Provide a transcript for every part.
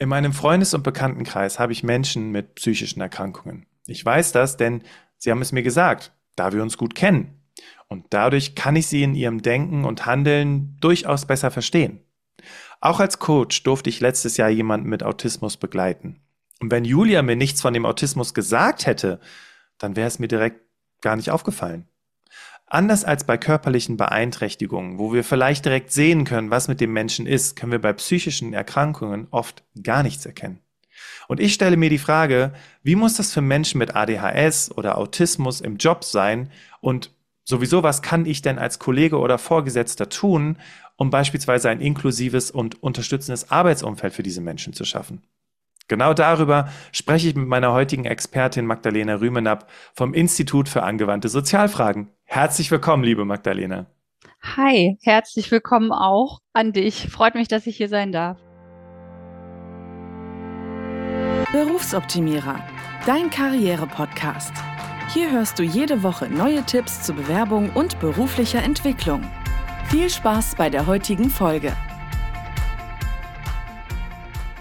In meinem Freundes- und Bekanntenkreis habe ich Menschen mit psychischen Erkrankungen. Ich weiß das, denn sie haben es mir gesagt, da wir uns gut kennen. Und dadurch kann ich sie in ihrem Denken und Handeln durchaus besser verstehen. Auch als Coach durfte ich letztes Jahr jemanden mit Autismus begleiten. Und wenn Julia mir nichts von dem Autismus gesagt hätte, dann wäre es mir direkt gar nicht aufgefallen. Anders als bei körperlichen Beeinträchtigungen, wo wir vielleicht direkt sehen können, was mit dem Menschen ist, können wir bei psychischen Erkrankungen oft gar nichts erkennen. Und ich stelle mir die Frage, wie muss das für Menschen mit ADHS oder Autismus im Job sein und sowieso, was kann ich denn als Kollege oder Vorgesetzter tun, um beispielsweise ein inklusives und unterstützendes Arbeitsumfeld für diese Menschen zu schaffen? Genau darüber spreche ich mit meiner heutigen Expertin Magdalena Rümenab vom Institut für angewandte Sozialfragen. Herzlich willkommen, liebe Magdalena. Hi, herzlich willkommen auch an dich. Freut mich, dass ich hier sein darf. Berufsoptimierer, dein Karriere-Podcast. Hier hörst du jede Woche neue Tipps zur Bewerbung und beruflicher Entwicklung. Viel Spaß bei der heutigen Folge.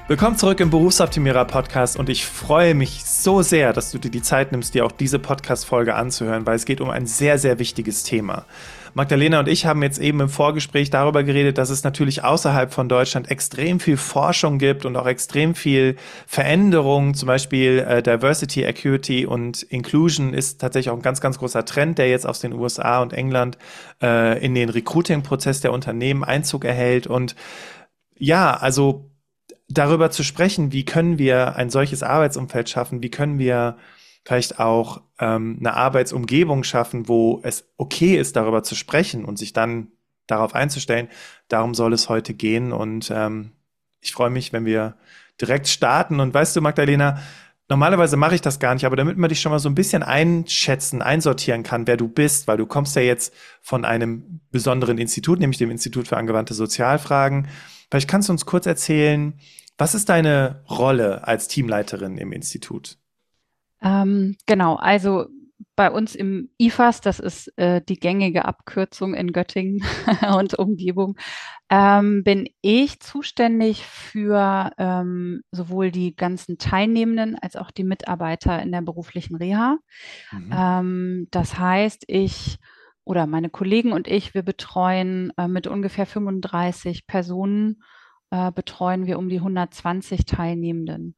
Willkommen zurück im Berufsoptimierer Podcast und ich freue mich so sehr, dass du dir die Zeit nimmst, dir auch diese Podcast-Folge anzuhören, weil es geht um ein sehr, sehr wichtiges Thema. Magdalena und ich haben jetzt eben im Vorgespräch darüber geredet, dass es natürlich außerhalb von Deutschland extrem viel Forschung gibt und auch extrem viel Veränderung. Zum Beispiel äh, Diversity, Equity und Inclusion ist tatsächlich auch ein ganz, ganz großer Trend, der jetzt aus den USA und England äh, in den Recruiting-Prozess der Unternehmen Einzug erhält. Und ja, also darüber zu sprechen, wie können wir ein solches Arbeitsumfeld schaffen, wie können wir vielleicht auch ähm, eine Arbeitsumgebung schaffen, wo es okay ist, darüber zu sprechen und sich dann darauf einzustellen. Darum soll es heute gehen und ähm, ich freue mich, wenn wir direkt starten. Und weißt du, Magdalena, normalerweise mache ich das gar nicht, aber damit man dich schon mal so ein bisschen einschätzen, einsortieren kann, wer du bist, weil du kommst ja jetzt von einem besonderen Institut, nämlich dem Institut für angewandte Sozialfragen. Vielleicht kannst du uns kurz erzählen, was ist deine Rolle als Teamleiterin im Institut? Ähm, genau, also bei uns im IFAS, das ist äh, die gängige Abkürzung in Göttingen und Umgebung, ähm, bin ich zuständig für ähm, sowohl die ganzen Teilnehmenden als auch die Mitarbeiter in der beruflichen Reha. Mhm. Ähm, das heißt, ich oder meine Kollegen und ich, wir betreuen äh, mit ungefähr 35 Personen äh, betreuen wir um die 120 Teilnehmenden.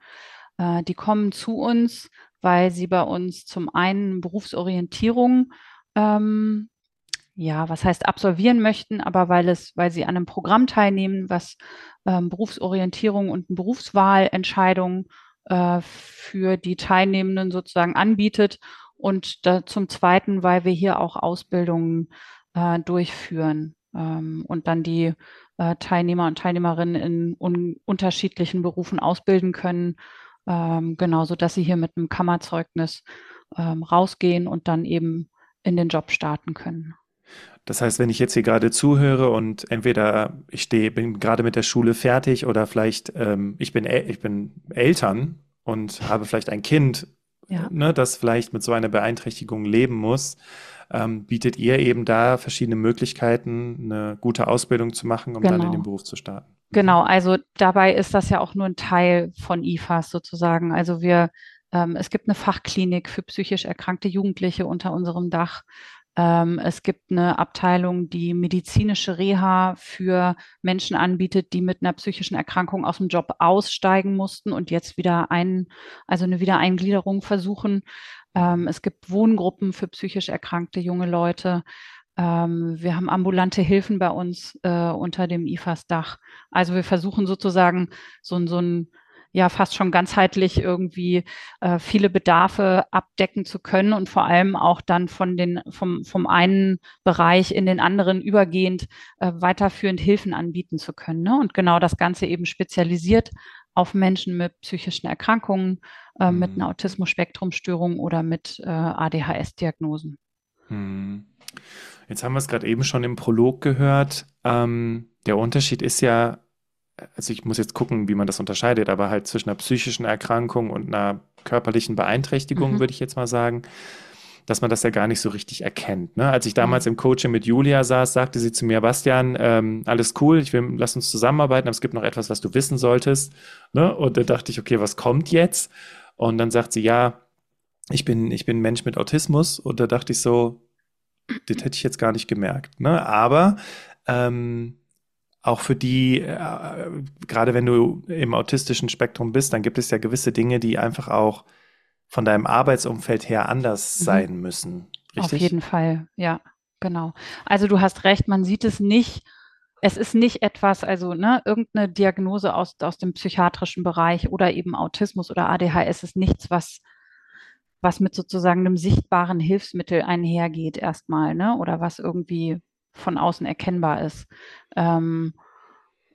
Äh, die kommen zu uns, weil sie bei uns zum einen Berufsorientierung ähm, ja, was heißt absolvieren möchten, aber weil es, weil sie an einem Programm teilnehmen, was ähm, Berufsorientierung und Berufswahlentscheidungen äh, für die Teilnehmenden sozusagen anbietet und da, zum Zweiten, weil wir hier auch Ausbildungen äh, durchführen ähm, und dann die äh, Teilnehmer und Teilnehmerinnen in un unterschiedlichen Berufen ausbilden können, ähm, genauso dass sie hier mit einem Kammerzeugnis ähm, rausgehen und dann eben in den Job starten können. Das heißt, wenn ich jetzt hier gerade zuhöre und entweder ich stehe, bin gerade mit der Schule fertig oder vielleicht ähm, ich bin ich bin Eltern und habe vielleicht ein Kind, ja. ne, das vielleicht mit so einer Beeinträchtigung leben muss, ähm, bietet ihr eben da verschiedene Möglichkeiten, eine gute Ausbildung zu machen, um genau. dann in den genau. Beruf zu starten. Genau, also dabei ist das ja auch nur ein Teil von IFAS sozusagen. Also wir, ähm, es gibt eine Fachklinik für psychisch erkrankte Jugendliche unter unserem Dach. Ähm, es gibt eine Abteilung, die medizinische Reha für Menschen anbietet, die mit einer psychischen Erkrankung aus dem Job aussteigen mussten und jetzt wieder ein, also eine Wiedereingliederung versuchen. Ähm, es gibt Wohngruppen für psychisch erkrankte junge Leute. Ähm, wir haben ambulante Hilfen bei uns äh, unter dem IFAS-Dach. Also wir versuchen sozusagen so, so ein ja fast schon ganzheitlich irgendwie äh, viele Bedarfe abdecken zu können und vor allem auch dann von den vom vom einen Bereich in den anderen übergehend äh, weiterführend Hilfen anbieten zu können. Ne? Und genau das Ganze eben spezialisiert auf Menschen mit psychischen Erkrankungen, äh, mhm. mit einer Autismus-Spektrum-Störung oder mit äh, ADHS-Diagnosen. Mhm. Jetzt haben wir es gerade eben schon im Prolog gehört. Ähm, der Unterschied ist ja, also ich muss jetzt gucken, wie man das unterscheidet, aber halt zwischen einer psychischen Erkrankung und einer körperlichen Beeinträchtigung, mhm. würde ich jetzt mal sagen. dass man das ja gar nicht so richtig erkennt. Ne? Als ich damals mhm. im Coaching mit Julia saß, sagte sie zu mir, Bastian, ähm, alles cool, ich will, lass uns zusammenarbeiten, aber es gibt noch etwas, was du wissen solltest. Ne? Und da dachte ich, okay, was kommt jetzt? Und dann sagt sie, ja, ich bin, ich bin ein Mensch mit Autismus. Und da dachte ich so, das hätte ich jetzt gar nicht gemerkt. Ne? Aber ähm, auch für die, äh, gerade wenn du im autistischen Spektrum bist, dann gibt es ja gewisse Dinge, die einfach auch von deinem Arbeitsumfeld her anders mhm. sein müssen. Richtig? Auf jeden Fall, ja, genau. Also du hast recht, man sieht es nicht. Es ist nicht etwas, also ne, irgendeine Diagnose aus, aus dem psychiatrischen Bereich oder eben Autismus oder ADHS ist nichts, was, was mit sozusagen einem sichtbaren Hilfsmittel einhergeht erstmal, ne? Oder was irgendwie von außen erkennbar ist. Ähm,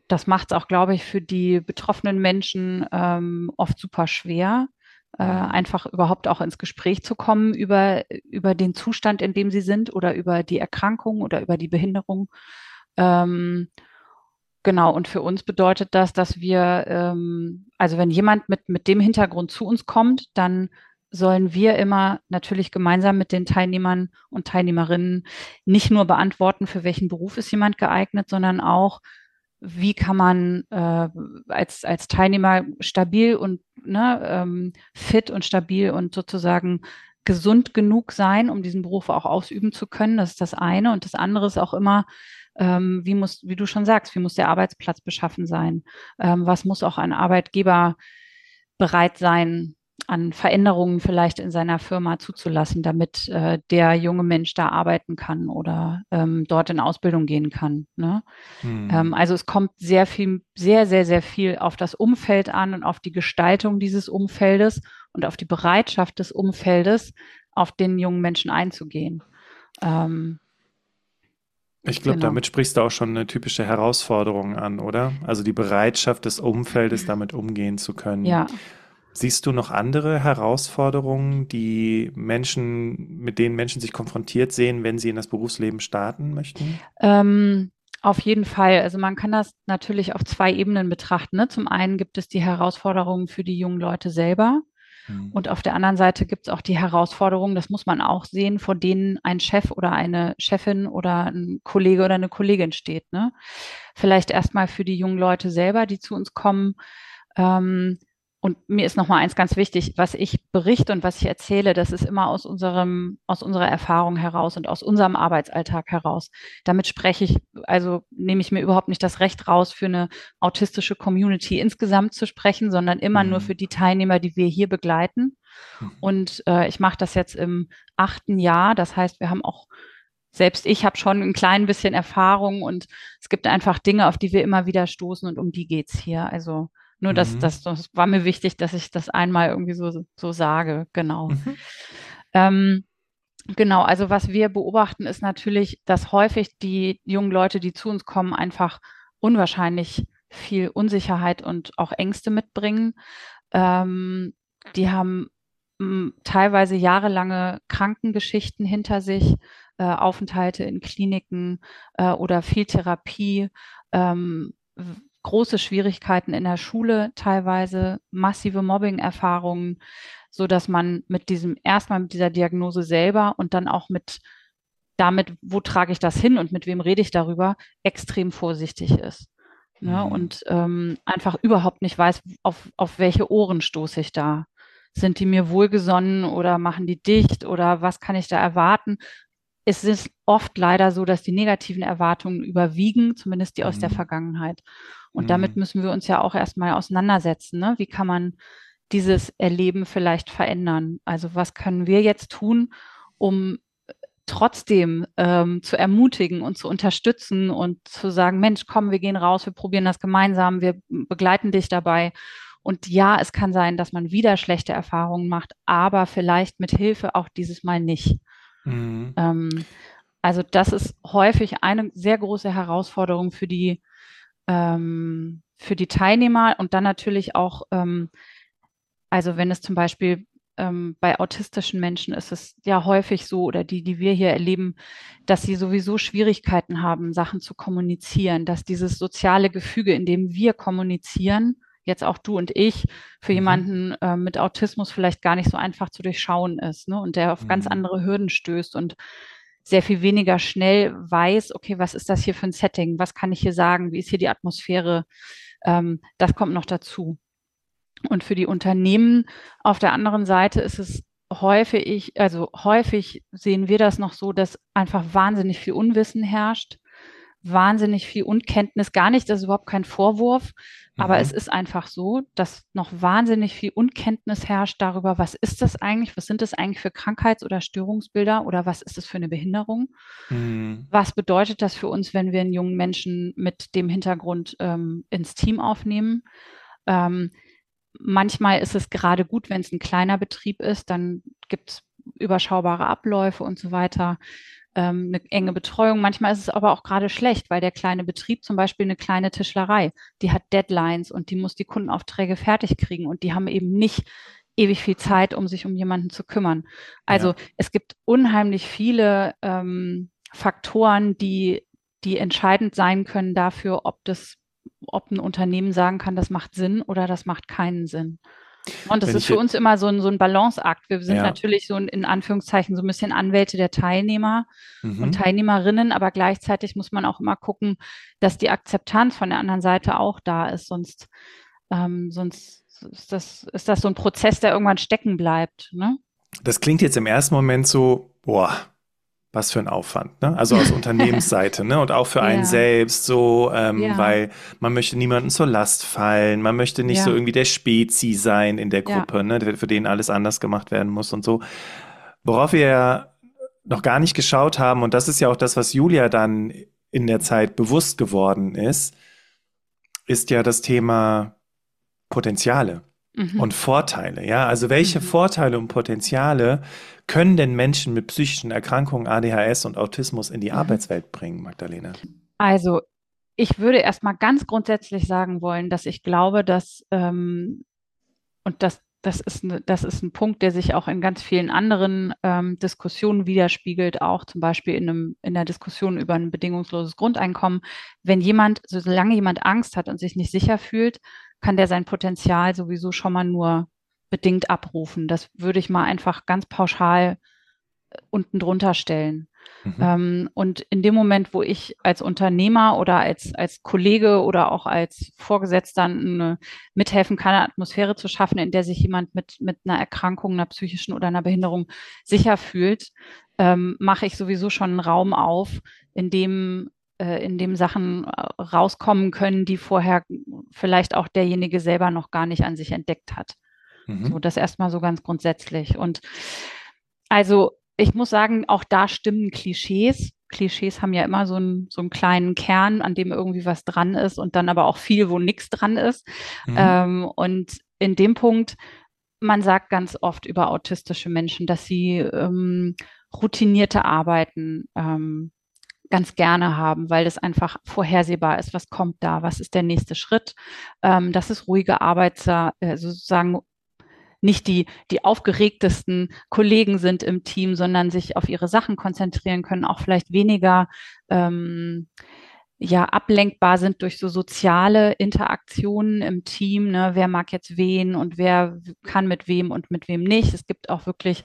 das macht es auch, glaube ich, für die betroffenen Menschen ähm, oft super schwer, äh, einfach überhaupt auch ins Gespräch zu kommen über, über den Zustand, in dem sie sind oder über die Erkrankung oder über die Behinderung. Ähm, genau, und für uns bedeutet das, dass wir, ähm, also wenn jemand mit, mit dem Hintergrund zu uns kommt, dann sollen wir immer natürlich gemeinsam mit den Teilnehmern und Teilnehmerinnen nicht nur beantworten, für welchen Beruf ist jemand geeignet, sondern auch, wie kann man äh, als, als Teilnehmer stabil und ne, ähm, fit und stabil und sozusagen gesund genug sein, um diesen Beruf auch ausüben zu können. Das ist das eine. Und das andere ist auch immer, ähm, wie muss, wie du schon sagst, wie muss der Arbeitsplatz beschaffen sein? Ähm, was muss auch ein Arbeitgeber bereit sein, an Veränderungen vielleicht in seiner Firma zuzulassen, damit äh, der junge Mensch da arbeiten kann oder ähm, dort in Ausbildung gehen kann. Ne? Hm. Ähm, also es kommt sehr viel, sehr, sehr, sehr viel auf das Umfeld an und auf die Gestaltung dieses Umfeldes und auf die Bereitschaft des Umfeldes, auf den jungen Menschen einzugehen. Ähm, ich glaube, genau. damit sprichst du auch schon eine typische Herausforderung an, oder? Also die Bereitschaft des Umfeldes, damit umgehen zu können. Ja. Siehst du noch andere Herausforderungen, die Menschen, mit denen Menschen sich konfrontiert sehen, wenn sie in das Berufsleben starten möchten? Ähm, auf jeden Fall. Also man kann das natürlich auf zwei Ebenen betrachten. Ne? Zum einen gibt es die Herausforderungen für die jungen Leute selber. Mhm. Und auf der anderen Seite gibt es auch die Herausforderungen, das muss man auch sehen, vor denen ein Chef oder eine Chefin oder ein Kollege oder eine Kollegin steht. Ne? Vielleicht erstmal für die jungen Leute selber, die zu uns kommen. Ähm, und mir ist noch mal eins ganz wichtig, was ich berichte und was ich erzähle, das ist immer aus unserem, aus unserer Erfahrung heraus und aus unserem Arbeitsalltag heraus. Damit spreche ich, also nehme ich mir überhaupt nicht das Recht raus, für eine autistische Community insgesamt zu sprechen, sondern immer mhm. nur für die Teilnehmer, die wir hier begleiten. Mhm. Und äh, ich mache das jetzt im achten Jahr. Das heißt, wir haben auch selbst ich habe schon ein klein bisschen Erfahrung und es gibt einfach Dinge, auf die wir immer wieder stoßen und um die geht's hier. Also nur das, mhm. das, das war mir wichtig, dass ich das einmal irgendwie so, so sage, genau. Mhm. Ähm, genau, also was wir beobachten, ist natürlich, dass häufig die jungen Leute, die zu uns kommen, einfach unwahrscheinlich viel Unsicherheit und auch Ängste mitbringen. Ähm, die haben m, teilweise jahrelange Krankengeschichten hinter sich, äh, Aufenthalte in Kliniken äh, oder viel Therapie, ähm, große Schwierigkeiten in der Schule, teilweise massive Mobbing-Erfahrungen, so dass man mit diesem erstmal mit dieser Diagnose selber und dann auch mit damit, wo trage ich das hin und mit wem rede ich darüber, extrem vorsichtig ist. Ne? Mhm. Und ähm, einfach überhaupt nicht weiß, auf, auf welche Ohren stoße ich da. Sind die mir wohlgesonnen oder machen die dicht oder was kann ich da erwarten? Es ist oft leider so, dass die negativen Erwartungen überwiegen, zumindest die aus mhm. der Vergangenheit. Und mhm. damit müssen wir uns ja auch erstmal auseinandersetzen. Ne? Wie kann man dieses Erleben vielleicht verändern? Also was können wir jetzt tun, um trotzdem ähm, zu ermutigen und zu unterstützen und zu sagen, Mensch, komm, wir gehen raus, wir probieren das gemeinsam, wir begleiten dich dabei. Und ja, es kann sein, dass man wieder schlechte Erfahrungen macht, aber vielleicht mit Hilfe auch dieses Mal nicht. Mhm. Ähm, also das ist häufig eine sehr große Herausforderung für die ähm, für die Teilnehmer und dann natürlich auch, ähm, also wenn es zum Beispiel ähm, bei autistischen Menschen ist es ja häufig so, oder die, die wir hier erleben, dass sie sowieso Schwierigkeiten haben, Sachen zu kommunizieren, dass dieses soziale Gefüge, in dem wir kommunizieren, jetzt auch du und ich, für mhm. jemanden äh, mit Autismus vielleicht gar nicht so einfach zu durchschauen ist ne? und der auf mhm. ganz andere Hürden stößt und sehr viel weniger schnell weiß, okay, was ist das hier für ein Setting? Was kann ich hier sagen? Wie ist hier die Atmosphäre? Ähm, das kommt noch dazu. Und für die Unternehmen auf der anderen Seite ist es häufig, also häufig sehen wir das noch so, dass einfach wahnsinnig viel Unwissen herrscht wahnsinnig viel Unkenntnis, gar nicht, das ist überhaupt kein Vorwurf, mhm. aber es ist einfach so, dass noch wahnsinnig viel Unkenntnis herrscht darüber, was ist das eigentlich, was sind das eigentlich für Krankheits- oder Störungsbilder oder was ist das für eine Behinderung? Mhm. Was bedeutet das für uns, wenn wir einen jungen Menschen mit dem Hintergrund ähm, ins Team aufnehmen? Ähm, manchmal ist es gerade gut, wenn es ein kleiner Betrieb ist, dann gibt es überschaubare Abläufe und so weiter ähm, eine enge Betreuung. Manchmal ist es aber auch gerade schlecht, weil der kleine Betrieb, zum Beispiel eine kleine Tischlerei, die hat Deadlines und die muss die Kundenaufträge fertig kriegen und die haben eben nicht ewig viel Zeit, um sich um jemanden zu kümmern. Also ja. es gibt unheimlich viele ähm, Faktoren, die, die entscheidend sein können dafür, ob das, ob ein Unternehmen sagen kann, das macht Sinn oder das macht keinen Sinn. Und das Wenn ist für uns immer so ein, so ein Balanceakt. Wir sind ja. natürlich so ein, in Anführungszeichen so ein bisschen Anwälte der Teilnehmer mhm. und Teilnehmerinnen, aber gleichzeitig muss man auch immer gucken, dass die Akzeptanz von der anderen Seite auch da ist. Sonst, ähm, sonst ist das, ist das so ein Prozess, der irgendwann stecken bleibt. Ne? Das klingt jetzt im ersten Moment so, boah, was für ein Aufwand, ne? Also aus Unternehmensseite, ne? Und auch für einen ja. selbst so, ähm, ja. weil man möchte niemanden zur Last fallen, man möchte nicht ja. so irgendwie der Spezi sein in der Gruppe, ne? Für den alles anders gemacht werden muss und so. Worauf wir ja noch gar nicht geschaut haben, und das ist ja auch das, was Julia dann in der Zeit bewusst geworden ist, ist ja das Thema Potenziale mhm. und Vorteile. Ja, also welche mhm. Vorteile und Potenziale können denn Menschen mit psychischen Erkrankungen, ADHS und Autismus in die mhm. Arbeitswelt bringen, Magdalena? Also ich würde erstmal ganz grundsätzlich sagen wollen, dass ich glaube, dass ähm, und das das ist, ne, das ist ein Punkt, der sich auch in ganz vielen anderen ähm, Diskussionen widerspiegelt, auch zum Beispiel in, einem, in der Diskussion über ein bedingungsloses Grundeinkommen. Wenn jemand, solange jemand Angst hat und sich nicht sicher fühlt, kann der sein Potenzial sowieso schon mal nur bedingt abrufen. Das würde ich mal einfach ganz pauschal äh, unten drunter stellen. Mhm. Ähm, und in dem Moment, wo ich als Unternehmer oder als, als Kollege oder auch als Vorgesetzter eine, mithelfen kann, eine Atmosphäre zu schaffen, in der sich jemand mit, mit einer Erkrankung, einer psychischen oder einer Behinderung sicher fühlt, ähm, mache ich sowieso schon einen Raum auf, in dem äh, in dem Sachen äh, rauskommen können, die vorher vielleicht auch derjenige selber noch gar nicht an sich entdeckt hat. Mhm. So, das erstmal so ganz grundsätzlich. Und also ich muss sagen, auch da stimmen Klischees. Klischees haben ja immer so einen, so einen kleinen Kern, an dem irgendwie was dran ist und dann aber auch viel, wo nichts dran ist. Mhm. Ähm, und in dem Punkt, man sagt ganz oft über autistische Menschen, dass sie ähm, routinierte Arbeiten ähm, ganz gerne haben, weil es einfach vorhersehbar ist, was kommt da, was ist der nächste Schritt, ähm, dass es ruhige Arbeiter, äh, sozusagen nicht die, die aufgeregtesten Kollegen sind im Team, sondern sich auf ihre Sachen konzentrieren können, auch vielleicht weniger ähm, ja ablenkbar sind durch so soziale Interaktionen im Team. Ne? Wer mag jetzt wen und wer kann mit wem und mit wem nicht. Es gibt auch wirklich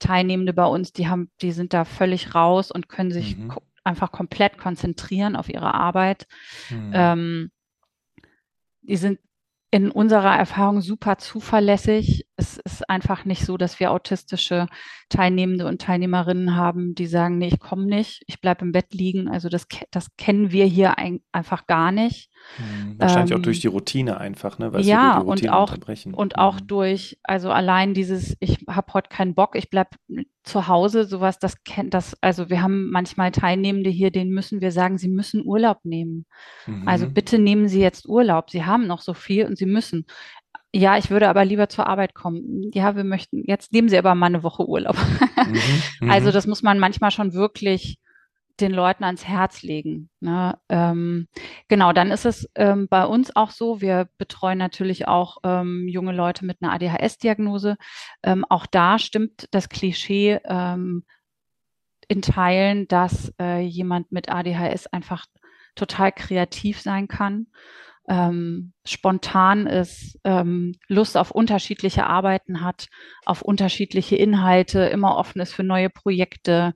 Teilnehmende bei uns, die haben, die sind da völlig raus und können sich mhm einfach komplett konzentrieren auf ihre Arbeit. Mhm. Ähm, die sind in unserer Erfahrung super zuverlässig. Es ist einfach nicht so, dass wir autistische Teilnehmende und Teilnehmerinnen haben, die sagen, nee, ich komme nicht, ich bleibe im Bett liegen. Also das, das kennen wir hier ein, einfach gar nicht. Mhm. Wahrscheinlich ähm, auch durch die Routine einfach, ne? Weil ja, und auch, und auch mhm. durch, also allein dieses, ich habe heute keinen Bock, ich bleibe zu Hause, sowas, das kennt das, also wir haben manchmal Teilnehmende hier, denen müssen wir sagen, sie müssen Urlaub nehmen. Also mhm. Also bitte nehmen Sie jetzt Urlaub. Sie haben noch so viel und Sie müssen. Ja, ich würde aber lieber zur Arbeit kommen. Ja, wir möchten, jetzt nehmen Sie aber mal eine Woche Urlaub. Mhm. also mhm. das muss man manchmal schon wirklich den Leuten ans Herz legen. Ne? Ähm, genau, dann ist es ähm, bei uns auch so, wir betreuen natürlich auch ähm, junge Leute mit einer ADHS-Diagnose. Ähm, auch da stimmt das Klischee ähm, in Teilen, dass äh, jemand mit ADHS einfach total kreativ sein kann. Ähm, spontan ist, ähm, Lust auf unterschiedliche Arbeiten hat, auf unterschiedliche Inhalte, immer offen ist für neue Projekte,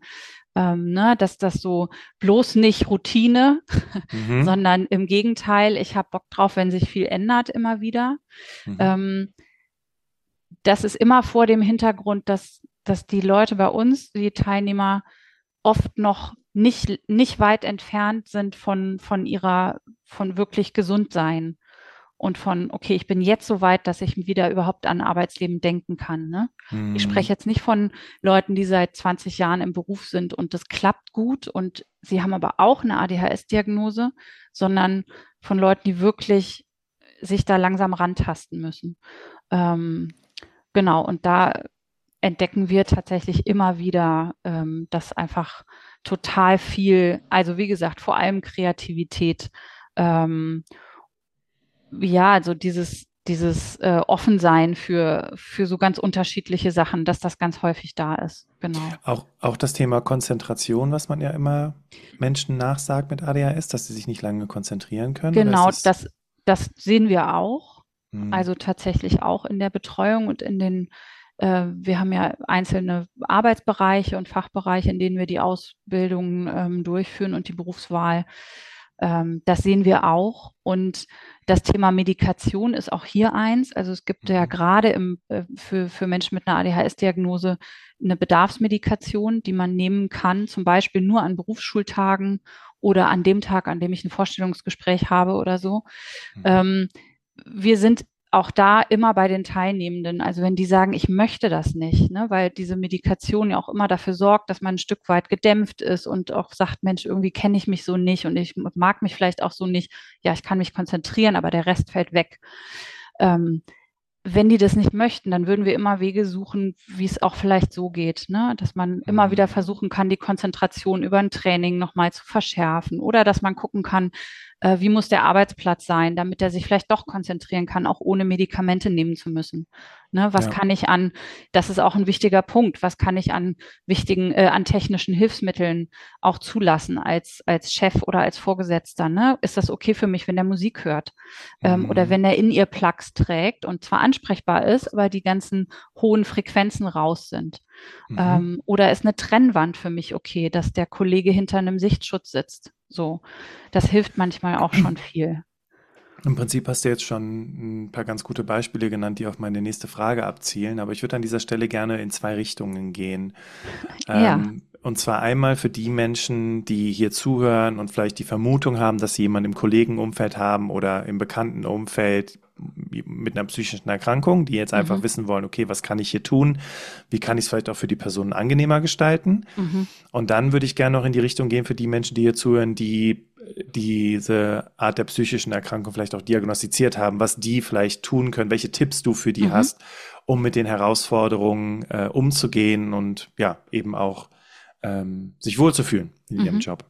ähm, ne, dass das so bloß nicht Routine, mhm. sondern im Gegenteil, ich habe Bock drauf, wenn sich viel ändert immer wieder. Mhm. Ähm, das ist immer vor dem Hintergrund, dass, dass die Leute bei uns, die Teilnehmer, oft noch nicht, nicht weit entfernt sind von, von ihrer, von wirklich gesund sein und von, okay, ich bin jetzt so weit, dass ich wieder überhaupt an Arbeitsleben denken kann. Ne? Mhm. Ich spreche jetzt nicht von Leuten, die seit 20 Jahren im Beruf sind und das klappt gut und sie haben aber auch eine ADHS-Diagnose, sondern von Leuten, die wirklich sich da langsam rantasten müssen. Ähm, genau, und da entdecken wir tatsächlich immer wieder, ähm, dass einfach total viel, also wie gesagt, vor allem Kreativität, ähm, ja, also dieses, dieses äh, Offensein für, für so ganz unterschiedliche Sachen, dass das ganz häufig da ist. Genau. Auch, auch das Thema Konzentration, was man ja immer Menschen nachsagt mit ADHS, dass sie sich nicht lange konzentrieren können. Genau, das, das, das sehen wir auch. Hm. Also tatsächlich auch in der Betreuung und in den wir haben ja einzelne Arbeitsbereiche und Fachbereiche, in denen wir die Ausbildung ähm, durchführen und die Berufswahl. Ähm, das sehen wir auch. Und das Thema Medikation ist auch hier eins. Also es gibt ja mhm. gerade im, äh, für, für Menschen mit einer ADHS-Diagnose eine Bedarfsmedikation, die man nehmen kann, zum Beispiel nur an Berufsschultagen oder an dem Tag, an dem ich ein Vorstellungsgespräch habe oder so. Mhm. Ähm, wir sind auch da immer bei den Teilnehmenden. Also wenn die sagen, ich möchte das nicht, ne, weil diese Medikation ja auch immer dafür sorgt, dass man ein Stück weit gedämpft ist und auch sagt, Mensch, irgendwie kenne ich mich so nicht und ich mag mich vielleicht auch so nicht. Ja, ich kann mich konzentrieren, aber der Rest fällt weg. Ähm, wenn die das nicht möchten, dann würden wir immer Wege suchen, wie es auch vielleicht so geht, ne? dass man immer mhm. wieder versuchen kann, die Konzentration über ein Training nochmal zu verschärfen oder dass man gucken kann, äh, wie muss der Arbeitsplatz sein, damit er sich vielleicht doch konzentrieren kann, auch ohne Medikamente nehmen zu müssen. Ne, was ja. kann ich an, das ist auch ein wichtiger Punkt, was kann ich an wichtigen, äh, an technischen Hilfsmitteln auch zulassen als, als Chef oder als Vorgesetzter? Ne? Ist das okay für mich, wenn der Musik hört? Ähm, mhm. Oder wenn er in ihr Plugs trägt und zwar ansprechbar ist, aber die ganzen hohen Frequenzen raus sind? Mhm. Ähm, oder ist eine Trennwand für mich okay, dass der Kollege hinter einem Sichtschutz sitzt? So, das hilft manchmal auch schon viel. Im Prinzip hast du jetzt schon ein paar ganz gute Beispiele genannt, die auf meine nächste Frage abzielen, aber ich würde an dieser Stelle gerne in zwei Richtungen gehen. Ja. Ähm, und zwar einmal für die Menschen, die hier zuhören und vielleicht die Vermutung haben, dass sie jemanden im Kollegenumfeld haben oder im bekannten Umfeld mit einer psychischen Erkrankung, die jetzt einfach mhm. wissen wollen, okay, was kann ich hier tun? Wie kann ich es vielleicht auch für die Personen angenehmer gestalten? Mhm. Und dann würde ich gerne noch in die Richtung gehen für die Menschen, die hier zuhören, die diese Art der psychischen Erkrankung vielleicht auch diagnostiziert haben, was die vielleicht tun können, welche Tipps du für die mhm. hast, um mit den Herausforderungen äh, umzugehen und ja, eben auch ähm, sich wohlzufühlen in ihrem mhm. Job.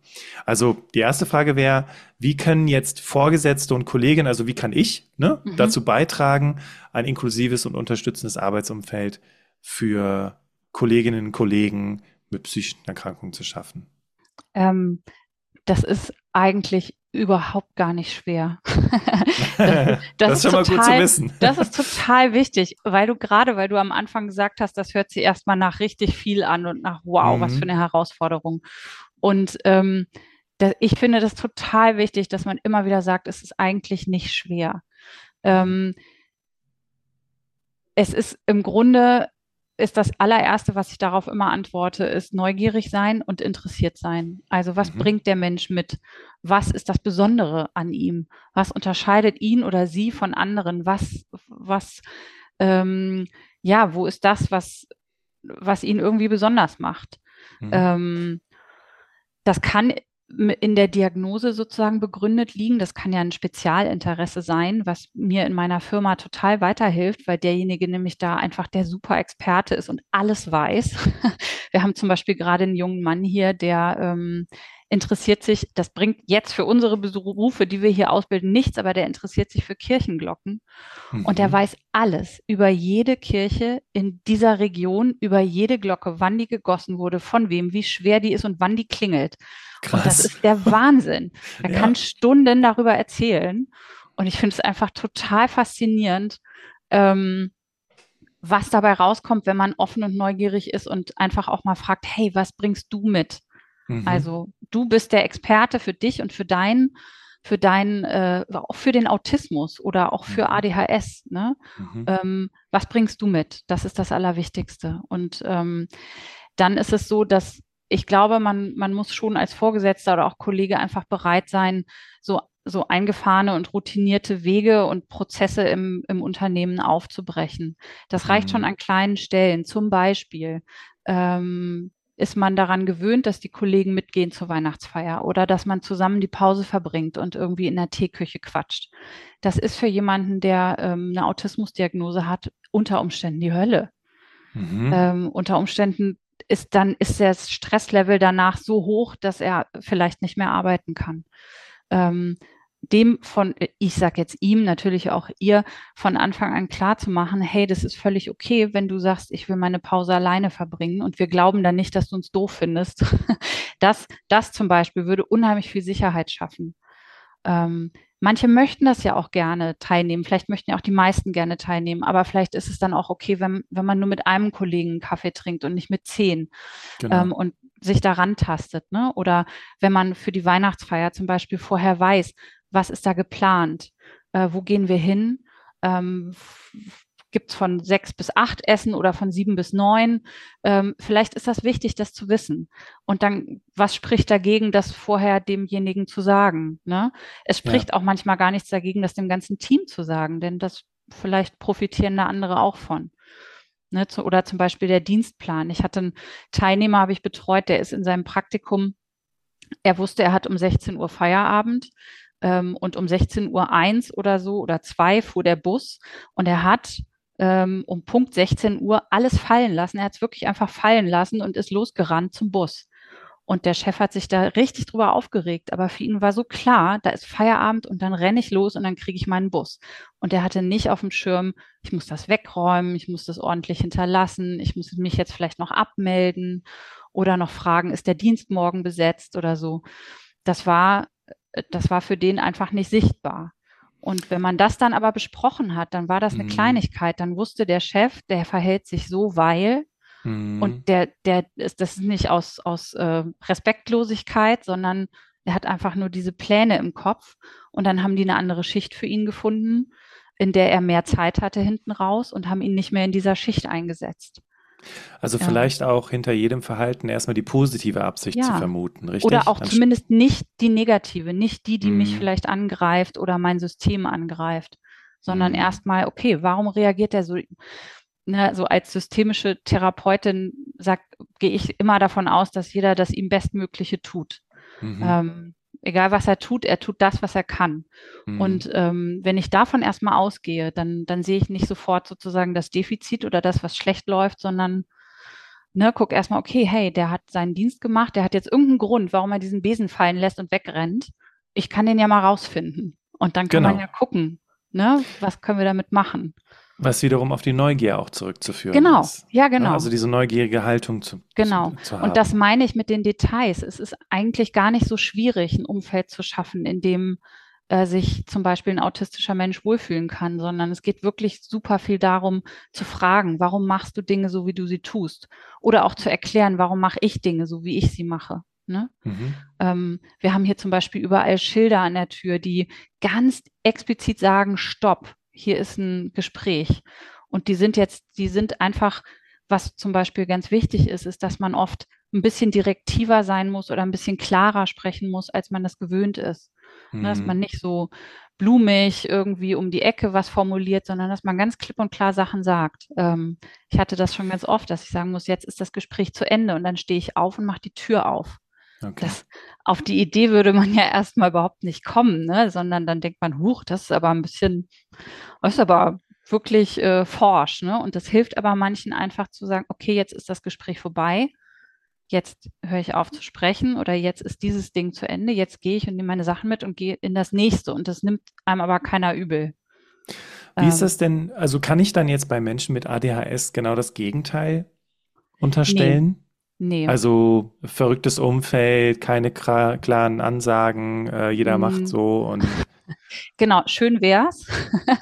Also die erste Frage wäre, wie können jetzt Vorgesetzte und Kolleginnen, also wie kann ich ne, mhm. dazu beitragen, ein inklusives und unterstützendes Arbeitsumfeld für Kolleginnen und Kollegen mit psychischen Erkrankungen zu schaffen? Ähm, das ist eigentlich überhaupt gar nicht schwer. das, das, ist schon total, mal gut zu wissen. das ist total wichtig, weil du gerade, weil du am Anfang gesagt hast, das hört sich erstmal nach richtig viel an und nach wow, mhm. was für eine Herausforderung. Und ähm, da, ich finde das total wichtig, dass man immer wieder sagt, es ist eigentlich nicht schwer. Ähm, es ist im Grunde ist das allererste, was ich darauf immer antworte, ist neugierig sein und interessiert sein. Also was mhm. bringt der Mensch mit? Was ist das Besondere an ihm? Was unterscheidet ihn oder sie von anderen? Was, was, ähm, ja, wo ist das, was, was ihn irgendwie besonders macht? Mhm. Ähm, das kann in der Diagnose sozusagen begründet liegen. Das kann ja ein Spezialinteresse sein, was mir in meiner Firma total weiterhilft, weil derjenige nämlich da einfach der super Experte ist und alles weiß. Wir haben zum Beispiel gerade einen jungen Mann hier, der ähm, interessiert sich, das bringt jetzt für unsere Berufe, die wir hier ausbilden, nichts, aber der interessiert sich für Kirchenglocken. Mhm. Und der mhm. weiß alles über jede Kirche in dieser Region, über jede Glocke, wann die gegossen wurde, von wem, wie schwer die ist und wann die klingelt. Krass. Und das ist der Wahnsinn. Er ja. kann Stunden darüber erzählen. Und ich finde es einfach total faszinierend, ähm, was dabei rauskommt, wenn man offen und neugierig ist und einfach auch mal fragt, hey, was bringst du mit? Mhm. Also du bist der Experte für dich und für dein, für dein, äh, auch für den Autismus oder auch für mhm. ADHS. Ne? Mhm. Ähm, was bringst du mit? Das ist das Allerwichtigste. Und ähm, dann ist es so, dass ich glaube, man, man muss schon als Vorgesetzter oder auch Kollege einfach bereit sein, so, so eingefahrene und routinierte Wege und Prozesse im, im Unternehmen aufzubrechen. Das reicht schon mhm. an kleinen Stellen. Zum Beispiel ähm, ist man daran gewöhnt, dass die Kollegen mitgehen zur Weihnachtsfeier oder dass man zusammen die Pause verbringt und irgendwie in der Teeküche quatscht. Das ist für jemanden, der ähm, eine Autismusdiagnose hat, unter Umständen die Hölle. Mhm. Ähm, unter Umständen ist dann ist das Stresslevel danach so hoch, dass er vielleicht nicht mehr arbeiten kann. Ähm, dem von, ich sage jetzt ihm, natürlich auch ihr, von Anfang an klar zu machen, hey, das ist völlig okay, wenn du sagst, ich will meine Pause alleine verbringen und wir glauben dann nicht, dass du uns doof findest. Das, das zum Beispiel würde unheimlich viel Sicherheit schaffen. Ähm, Manche möchten das ja auch gerne teilnehmen. Vielleicht möchten ja auch die meisten gerne teilnehmen. Aber vielleicht ist es dann auch okay, wenn, wenn man nur mit einem Kollegen einen Kaffee trinkt und nicht mit zehn genau. ähm, und sich daran tastet. Ne? Oder wenn man für die Weihnachtsfeier zum Beispiel vorher weiß, was ist da geplant? Äh, wo gehen wir hin? Ähm, gibt es von sechs bis acht Essen oder von sieben bis neun. Ähm, vielleicht ist das wichtig, das zu wissen. Und dann, was spricht dagegen, das vorher demjenigen zu sagen? Ne? Es spricht ja. auch manchmal gar nichts dagegen, das dem ganzen Team zu sagen, denn das vielleicht profitieren da andere auch von. Ne? Zu, oder zum Beispiel der Dienstplan. Ich hatte einen Teilnehmer, habe ich betreut, der ist in seinem Praktikum, er wusste, er hat um 16 Uhr Feierabend ähm, und um 16 Uhr eins oder so oder zwei fuhr der Bus und er hat ähm, um Punkt 16 Uhr alles fallen lassen. Er hat es wirklich einfach fallen lassen und ist losgerannt zum Bus. Und der Chef hat sich da richtig drüber aufgeregt. Aber für ihn war so klar, da ist Feierabend und dann renne ich los und dann kriege ich meinen Bus. Und er hatte nicht auf dem Schirm, ich muss das wegräumen, ich muss das ordentlich hinterlassen, ich muss mich jetzt vielleicht noch abmelden oder noch fragen, ist der Dienst morgen besetzt oder so. Das war, das war für den einfach nicht sichtbar. Und wenn man das dann aber besprochen hat, dann war das eine mhm. Kleinigkeit. Dann wusste der Chef, der verhält sich so, weil mhm. und der, der ist, das ist nicht aus, aus äh, Respektlosigkeit, sondern er hat einfach nur diese Pläne im Kopf. Und dann haben die eine andere Schicht für ihn gefunden, in der er mehr Zeit hatte hinten raus und haben ihn nicht mehr in dieser Schicht eingesetzt. Also ja. vielleicht auch hinter jedem Verhalten erstmal die positive Absicht ja. zu vermuten, richtig? Oder auch Anst zumindest nicht die negative, nicht die, die mhm. mich vielleicht angreift oder mein System angreift, sondern mhm. erstmal, okay, warum reagiert er so? Ne, so als systemische Therapeutin sagt, gehe ich immer davon aus, dass jeder das ihm Bestmögliche tut. Mhm. Ähm, egal was er tut, er tut das, was er kann. Mhm. Und ähm, wenn ich davon erstmal ausgehe, dann, dann sehe ich nicht sofort sozusagen das Defizit oder das, was schlecht läuft, sondern ne, guck erstmal, okay, hey, der hat seinen Dienst gemacht, der hat jetzt irgendeinen Grund, warum er diesen Besen fallen lässt und wegrennt. Ich kann den ja mal rausfinden. Und dann kann genau. man ja gucken, ne, was können wir damit machen. Was wiederum auf die Neugier auch zurückzuführen genau. ist. Genau, ja, genau. Also diese neugierige Haltung zu, genau. zu, zu haben. Und das meine ich mit den Details. Es ist eigentlich gar nicht so schwierig, ein Umfeld zu schaffen, in dem äh, sich zum Beispiel ein autistischer Mensch wohlfühlen kann, sondern es geht wirklich super viel darum zu fragen, warum machst du Dinge so, wie du sie tust? Oder auch zu erklären, warum mache ich Dinge so, wie ich sie mache. Ne? Mhm. Ähm, wir haben hier zum Beispiel überall Schilder an der Tür, die ganz explizit sagen, stopp, hier ist ein Gespräch. Und die sind jetzt, die sind einfach, was zum Beispiel ganz wichtig ist, ist, dass man oft ein bisschen direktiver sein muss oder ein bisschen klarer sprechen muss, als man das gewöhnt ist. Mhm. Dass man nicht so blumig irgendwie um die Ecke was formuliert, sondern dass man ganz klipp und klar Sachen sagt. Ähm, ich hatte das schon ganz oft, dass ich sagen muss, jetzt ist das Gespräch zu Ende und dann stehe ich auf und mache die Tür auf. Okay. Das, auf die Idee würde man ja erstmal überhaupt nicht kommen, ne? sondern dann denkt man, huch, das ist aber ein bisschen, das ist aber wirklich äh, forsch. Ne? Und das hilft aber manchen einfach zu sagen, okay, jetzt ist das Gespräch vorbei, jetzt höre ich auf zu sprechen oder jetzt ist dieses Ding zu Ende, jetzt gehe ich und nehme meine Sachen mit und gehe in das nächste. Und das nimmt einem aber keiner übel. Wie ist ähm. das denn, also kann ich dann jetzt bei Menschen mit ADHS genau das Gegenteil unterstellen? Nee. Nee. Also verrücktes Umfeld, keine klaren Ansagen, äh, jeder mm. macht so und genau, schön wär's.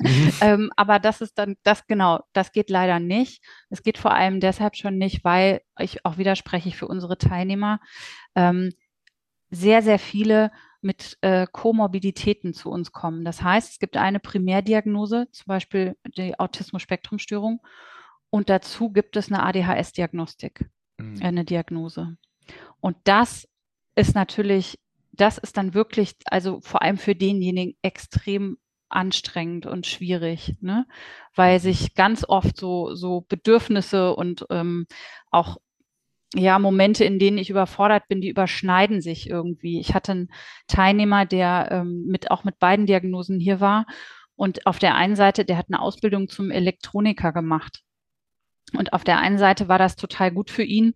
Mhm. ähm, aber das ist dann, das genau, das geht leider nicht. Es geht vor allem deshalb schon nicht, weil ich auch widerspreche ich für unsere Teilnehmer, ähm, sehr, sehr viele mit äh, Komorbiditäten zu uns kommen. Das heißt, es gibt eine Primärdiagnose, zum Beispiel die Autismus-Spektrum-Störung, und dazu gibt es eine ADHS-Diagnostik, mhm. Äh, eine Diagnose. Und das ist natürlich, das ist dann wirklich, also vor allem für denjenigen extrem anstrengend und schwierig, ne? weil mhm. sich ganz oft so, so Bedürfnisse und ähm, auch ja, Momente, in denen ich überfordert bin, die überschneiden sich irgendwie. Ich hatte einen Teilnehmer, der ähm, mit, auch mit beiden Diagnosen hier war. Und auf der einen Seite, der hat eine Ausbildung zum Elektroniker gemacht. Und auf der einen Seite war das total gut für ihn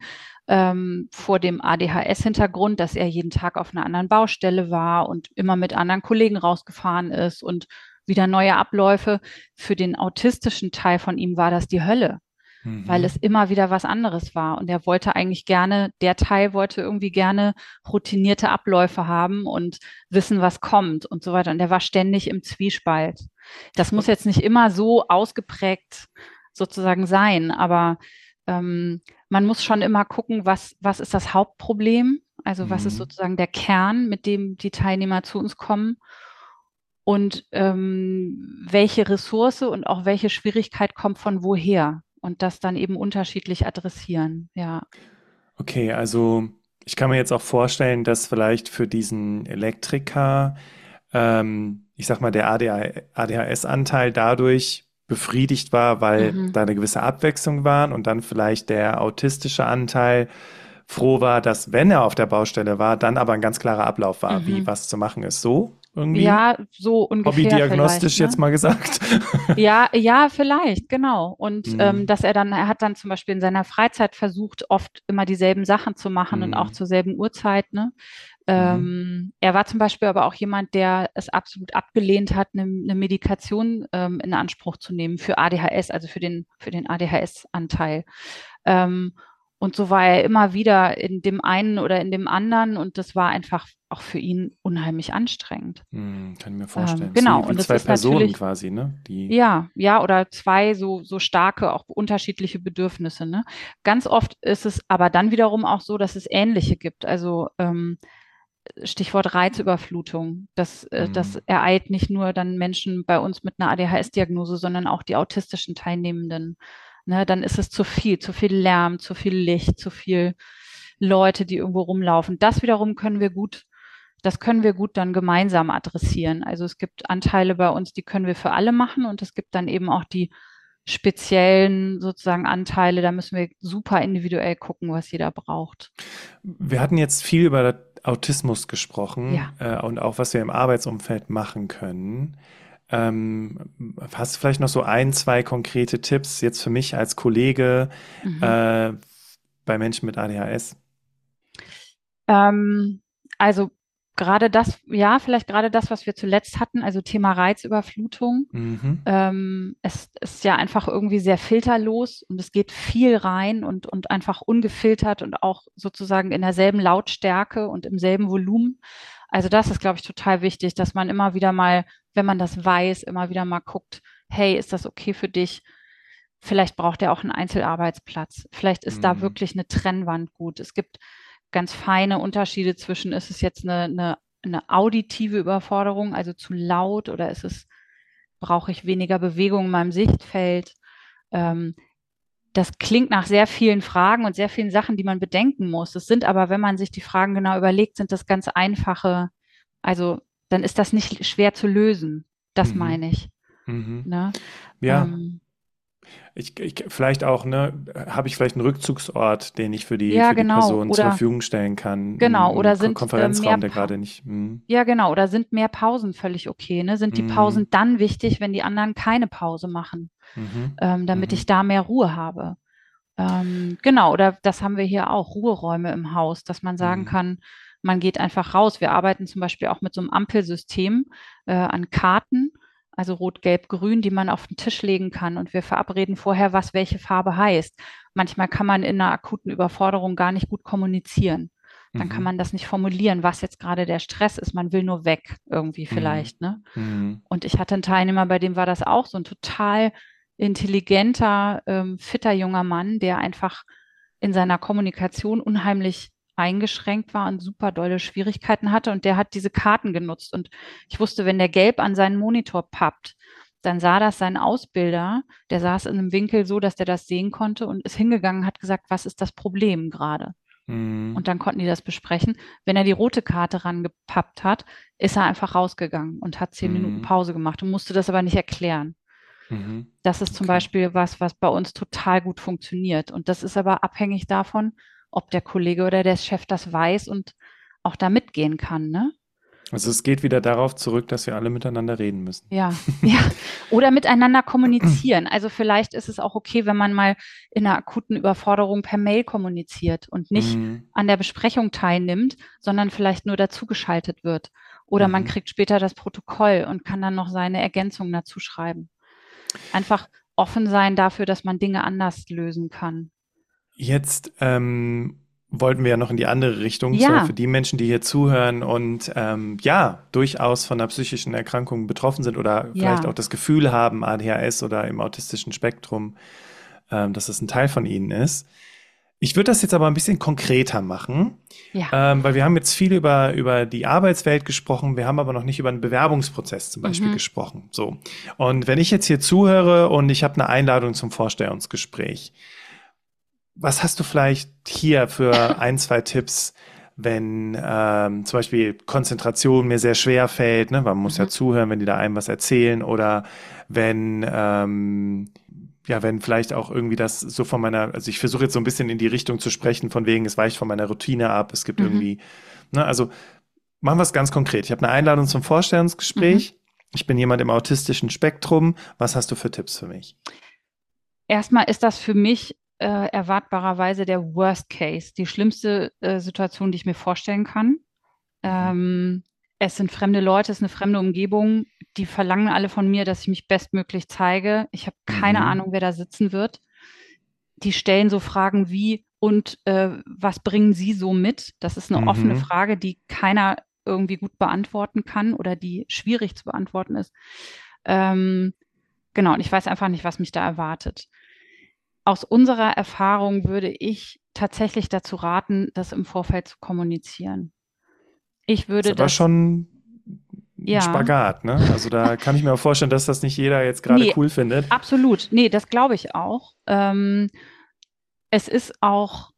ähm, vor dem ADHS-Hintergrund, dass er jeden Tag auf einer anderen Baustelle war und immer mit anderen Kollegen rausgefahren ist und wieder neue Abläufe. Für den autistischen Teil von ihm war das die Hölle weil es mhm. immer wieder was anderes war. Und er wollte eigentlich gerne, der Teil wollte irgendwie gerne routinierte Abläufe haben und wissen, was kommt und so weiter. Und er war ständig im Zwiespalt. Das muss jetzt nicht immer so ausgeprägt sozusagen sein, aber ähm, man muss schon immer gucken, was, was ist das Hauptproblem? Also was ist mhm. sozusagen der Kern, mit dem die Teilnehmer zu uns kommen? Und ähm, welche Ressource und auch welche Schwierigkeit kommt von woher? und das dann eben unterschiedlich adressieren, ja. Okay, also ich kann mir jetzt auch vorstellen, dass vielleicht für diesen Elektriker, ähm, ich sag mal, der ADHS-Anteil dadurch befriedigt war, weil mhm. da eine gewisse Abwechslung war und dann vielleicht der autistische Anteil froh war, dass wenn er auf der Baustelle war, dann aber ein ganz klarer Ablauf war, mhm. wie was zu machen ist. So? irgendwie? Ja, so ungefähr. Hobbydiagnostisch ne? jetzt mal gesagt. Ja, ja, vielleicht, genau. Und mhm. ähm, dass er dann, er hat dann zum Beispiel in seiner Freizeit versucht, oft immer dieselben Sachen zu machen mhm. und auch zur selben Uhrzeit, ne? Ähm, mhm. Er war zum Beispiel aber auch jemand, der es absolut abgelehnt hat, eine, eine Medikation ähm, in Anspruch zu nehmen für ADHS, also für den, für den ADHS-Anteil. Ähm, und so war er immer wieder in dem einen oder in dem anderen und das war einfach auch für ihn unheimlich anstrengend. Hm, kann ich mir vorstellen. Ähm, genau. und zwei Personen quasi, ne? Die ja, ja, oder zwei so, so starke, auch unterschiedliche Bedürfnisse. Ne? Ganz oft ist es aber dann wiederum auch so, dass es ähnliche gibt. Also ähm, Stichwort Reizüberflutung. Das, äh, mhm. das ereilt nicht nur dann Menschen bei uns mit einer ADHS-Diagnose, sondern auch die autistischen Teilnehmenden ne, dann ist es zu viel, zu viel Lärm, zu viel Licht, zu viel Leute, die irgendwo rumlaufen. Das wiederum können wir gut, das können wir gut dann gemeinsam adressieren. Also es gibt Anteile bei uns, die können wir für alle machen und es gibt dann eben auch die speziellen sozusagen Anteile, da müssen wir super individuell gucken, was jeder braucht. Wir hatten jetzt viel über Autismus gesprochen ja. äh, und auch was wir im Arbeitsumfeld machen können. Ähm, hast du vielleicht noch so ein, zwei konkrete Tipps jetzt für mich als Kollege mhm. äh, bei Menschen mit ADHS? Ähm, also gerade das, ja, vielleicht gerade das, was wir zuletzt hatten, also Thema Reizüberflutung. Mhm. Ähm, es ist ja einfach irgendwie sehr filterlos und es geht viel rein und, und einfach ungefiltert und auch sozusagen in derselben Lautstärke und im selben Volumen. Also das ist, glaube ich, total wichtig, dass man immer wieder mal, wenn man das weiß, immer wieder mal guckt, hey, ist das okay für dich? Vielleicht braucht er auch einen Einzelarbeitsplatz. Vielleicht ist mhm. da wirklich eine Trennwand gut. Es gibt ganz feine Unterschiede zwischen, ist es jetzt eine, eine, eine auditive Überforderung, also zu laut, oder ist es, brauche ich weniger Bewegung in meinem Sichtfeld? Ähm, das klingt nach sehr vielen Fragen und sehr vielen Sachen, die man bedenken muss. Es sind aber, wenn man sich die Fragen genau überlegt, sind das ganz einfache, also dann ist das nicht schwer zu lösen. Das mhm. meine ich. Mhm. Ne? Ja. Ähm, ich, ich, vielleicht auch, ne, habe ich vielleicht einen Rückzugsort, den ich für die, ja, für genau. die Person oder, zur Verfügung stellen kann? Genau, oder sind äh, Konferenzraum, der gerade nicht. Mh. Ja, genau, oder sind mehr Pausen völlig okay? Ne? Sind die mhm. Pausen dann wichtig, wenn die anderen keine Pause machen, mhm. ähm, damit mhm. ich da mehr Ruhe habe? Ähm, genau, oder das haben wir hier auch, Ruheräume im Haus, dass man sagen mhm. kann, man geht einfach raus. Wir arbeiten zum Beispiel auch mit so einem Ampelsystem äh, an Karten also rot, gelb, grün, die man auf den Tisch legen kann. Und wir verabreden vorher, was welche Farbe heißt. Manchmal kann man in einer akuten Überforderung gar nicht gut kommunizieren. dann mhm. kann man das nicht formulieren, was jetzt gerade der Stress ist. Man will nur weg irgendwie mhm. vielleicht. Ne? Mhm. Und ich hatte einen Teilnehmer, bei dem war das auch so ein total intelligenter, ähm, fitter junger Mann, der einfach in seiner Kommunikation unheimlich eingeschränkt war und super dolle Schwierigkeiten hatte. Und der hat diese Karten genutzt. Und ich wusste, wenn der gelb an seinen Monitor pappt, dann sah das sein Ausbilder, der saß in einem Winkel so, dass der das sehen konnte und ist hingegangen, hat gesagt, was ist das Problem gerade? Mhm. Und dann konnten die das besprechen. Wenn er die rote Karte rangepappt hat, ist er einfach rausgegangen und hat zehn mhm. Minuten Pause gemacht und musste das aber nicht erklären. Mhm. Das ist zum okay. Beispiel was, was bei uns total gut funktioniert. Und das ist aber abhängig davon, ob der Kollege oder der Chef das weiß und auch da mitgehen kann. Ne? Also es geht wieder darauf zurück, dass wir alle miteinander reden müssen. Ja, ja. Oder miteinander kommunizieren. Also vielleicht ist es auch okay, wenn man mal in einer akuten Überforderung per Mail kommuniziert und nicht mhm. an der Besprechung teilnimmt, sondern vielleicht nur dazugeschaltet wird. Oder mhm. man kriegt später das Protokoll und kann dann noch seine Ergänzungen dazu schreiben. Einfach offen sein dafür, dass man Dinge anders lösen kann. Jetzt ähm, wollten wir ja noch in die andere Richtung, ja. so für die Menschen, die hier zuhören und ähm, ja, durchaus von einer psychischen Erkrankung betroffen sind oder ja. vielleicht auch das Gefühl haben, ADHS oder im autistischen Spektrum, ähm, dass es ein Teil von ihnen ist. Ich würde das jetzt aber ein bisschen konkreter machen, ja. ähm, weil wir haben jetzt viel über, über die Arbeitswelt gesprochen, wir haben aber noch nicht über einen Bewerbungsprozess zum Beispiel mhm. gesprochen. So. Und wenn ich jetzt hier zuhöre und ich habe eine Einladung zum Vorstellungsgespräch, was hast du vielleicht hier für ein, zwei Tipps, wenn ähm, zum Beispiel Konzentration mir sehr schwer fällt, ne? man muss mhm. ja zuhören, wenn die da einem was erzählen oder wenn ähm, ja, wenn vielleicht auch irgendwie das so von meiner, also ich versuche jetzt so ein bisschen in die Richtung zu sprechen, von wegen, es weicht von meiner Routine ab, es gibt mhm. irgendwie, ne, also machen wir es ganz konkret. Ich habe eine Einladung zum Vorstellungsgespräch. Mhm. Ich bin jemand im autistischen Spektrum. Was hast du für Tipps für mich? Erstmal ist das für mich äh, erwartbarerweise der Worst Case, die schlimmste äh, Situation, die ich mir vorstellen kann. Mhm. Ähm, es sind fremde Leute, es ist eine fremde Umgebung. Die verlangen alle von mir, dass ich mich bestmöglich zeige. Ich habe keine mhm. Ahnung, wer da sitzen wird. Die stellen so Fragen wie, und äh, was bringen Sie so mit? Das ist eine mhm. offene Frage, die keiner irgendwie gut beantworten kann oder die schwierig zu beantworten ist. Ähm, genau, und ich weiß einfach nicht, was mich da erwartet aus unserer Erfahrung würde ich tatsächlich dazu raten, das im Vorfeld zu kommunizieren. Ich würde das. Aber schon ja. Spagat, ne? Also da kann ich mir auch vorstellen, dass das nicht jeder jetzt gerade nee, cool findet. Absolut. Nee, das glaube ich auch. Ähm, es ist auch,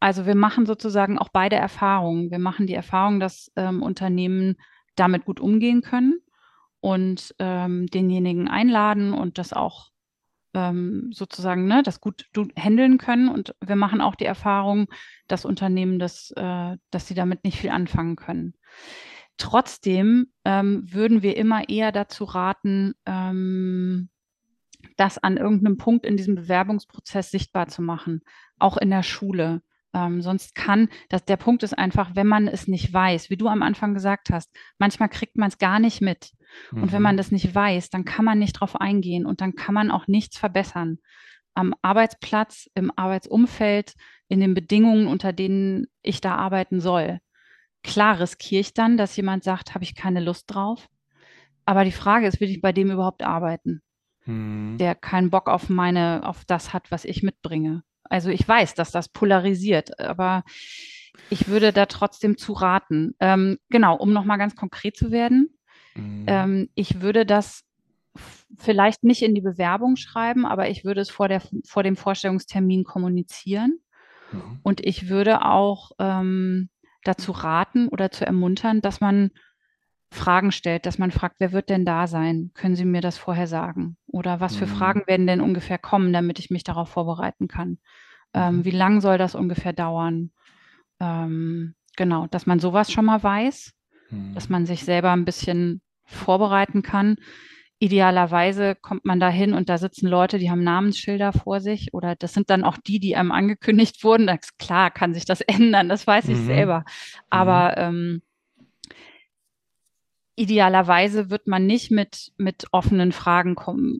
also wir machen sozusagen auch beide Erfahrungen. Wir machen die Erfahrung, dass ähm, Unternehmen damit gut umgehen können und ähm, denjenigen einladen und das auch ähm, sozusagen ne, das gut handeln können. Und wir machen auch die Erfahrung, dass Unternehmen das, äh, dass sie damit nicht viel anfangen können. Trotzdem ähm, würden wir immer eher dazu raten, ähm, das an irgendeinem Punkt in diesem Bewerbungsprozess sichtbar zu machen, auch in der Schule. Ähm, sonst kann, das, der Punkt ist einfach, wenn man es nicht weiß, wie du am Anfang gesagt hast, manchmal kriegt man es gar nicht mit. Mhm. Und wenn man mhm. das nicht weiß, dann kann man nicht drauf eingehen und dann kann man auch nichts verbessern. Am Arbeitsplatz, im Arbeitsumfeld, in den Bedingungen, unter denen ich da arbeiten soll. Klar riskiere ich dann, dass jemand sagt, habe ich keine Lust drauf. Aber die Frage ist, will ich bei dem überhaupt arbeiten? Mhm. Der keinen Bock auf meine, auf das hat, was ich mitbringe. Also ich weiß, dass das polarisiert, aber ich würde da trotzdem zu raten. Ähm, genau, um nochmal ganz konkret zu werden. Mhm. Ähm, ich würde das vielleicht nicht in die Bewerbung schreiben, aber ich würde es vor, der, vor dem Vorstellungstermin kommunizieren. Mhm. Und ich würde auch ähm, dazu raten oder zu ermuntern, dass man Fragen stellt, dass man fragt, wer wird denn da sein? Können Sie mir das vorher sagen? Oder was für mhm. Fragen werden denn ungefähr kommen, damit ich mich darauf vorbereiten kann? Ähm, mhm. wie lang soll das ungefähr dauern? Ähm, genau, dass man sowas schon mal weiß, mhm. dass man sich selber ein bisschen vorbereiten kann. Idealerweise kommt man da hin und da sitzen Leute, die haben Namensschilder vor sich oder das sind dann auch die, die einem angekündigt wurden. Das, klar kann sich das ändern, das weiß ich mhm. selber. Aber mhm. ähm, idealerweise wird man nicht mit, mit offenen Fragen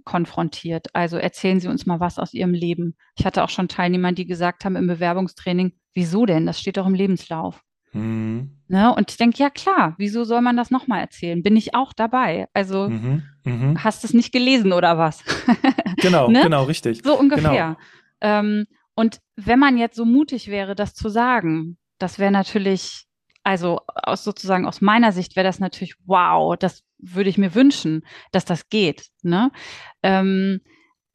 konfrontiert. Also erzählen Sie uns mal was aus Ihrem Leben. Ich hatte auch schon Teilnehmer, die gesagt haben im Bewerbungstraining, wieso denn? Das steht doch im Lebenslauf. Mhm. Ne? Und ich denke, ja klar, wieso soll man das nochmal erzählen? Bin ich auch dabei? Also mhm. Mhm. hast du es nicht gelesen oder was? genau, ne? genau, richtig. So ungefähr. Genau. Ähm, und wenn man jetzt so mutig wäre, das zu sagen, das wäre natürlich, also aus sozusagen aus meiner Sicht wäre das natürlich wow, das würde ich mir wünschen, dass das geht. Ne? Ähm,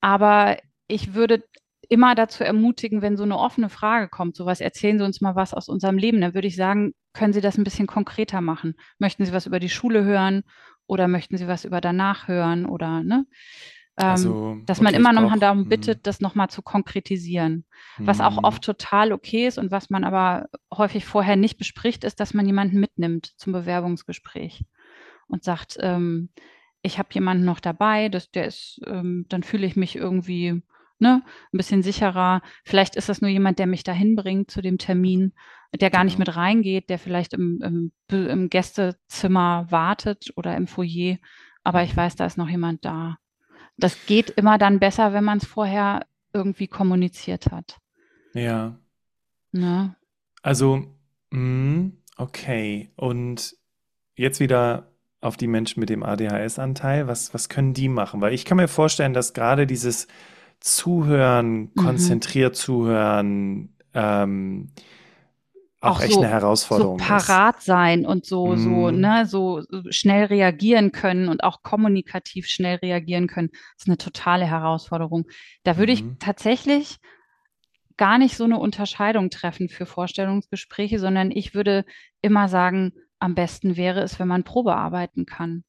aber ich würde immer dazu ermutigen, wenn so eine offene Frage kommt, sowas, erzählen Sie uns mal was aus unserem Leben, dann würde ich sagen, können Sie das ein bisschen konkreter machen? Möchten Sie was über die Schule hören oder möchten Sie was über danach hören oder, ne? Ähm, also, dass man immer noch darum hm. bittet, das nochmal zu konkretisieren. Was auch hm. oft total okay ist und was man aber häufig vorher nicht bespricht, ist, dass man jemanden mitnimmt zum Bewerbungsgespräch und sagt, ähm, ich habe jemanden noch dabei, das, der ist, ähm, dann fühle ich mich irgendwie ne, ein bisschen sicherer. Vielleicht ist das nur jemand, der mich dahin bringt zu dem Termin, der gar nicht genau. mit reingeht, der vielleicht im, im, im Gästezimmer wartet oder im Foyer. Aber ich weiß, da ist noch jemand da. Das geht immer dann besser, wenn man es vorher irgendwie kommuniziert hat. Ja. Ne? Also, mh, mm, okay. Und jetzt wieder auf die Menschen mit dem ADHS-Anteil. Was, was können die machen? Weil ich kann mir vorstellen, dass gerade dieses Zuhören, mhm. konzentriert zuhören, ähm, auch, auch echt so, eine Herausforderung so parat ist. sein und so mm. so mhm. ne so schnell reagieren können und auch kommunikativ schnell reagieren können das ist eine totale Herausforderung da würde mm. ich mhm. tatsächlich gar nicht so eine Unterscheidung treffen für Vorstellungsgespräche sondern ich würde immer sagen am besten wäre es wenn man Probe arbeiten kann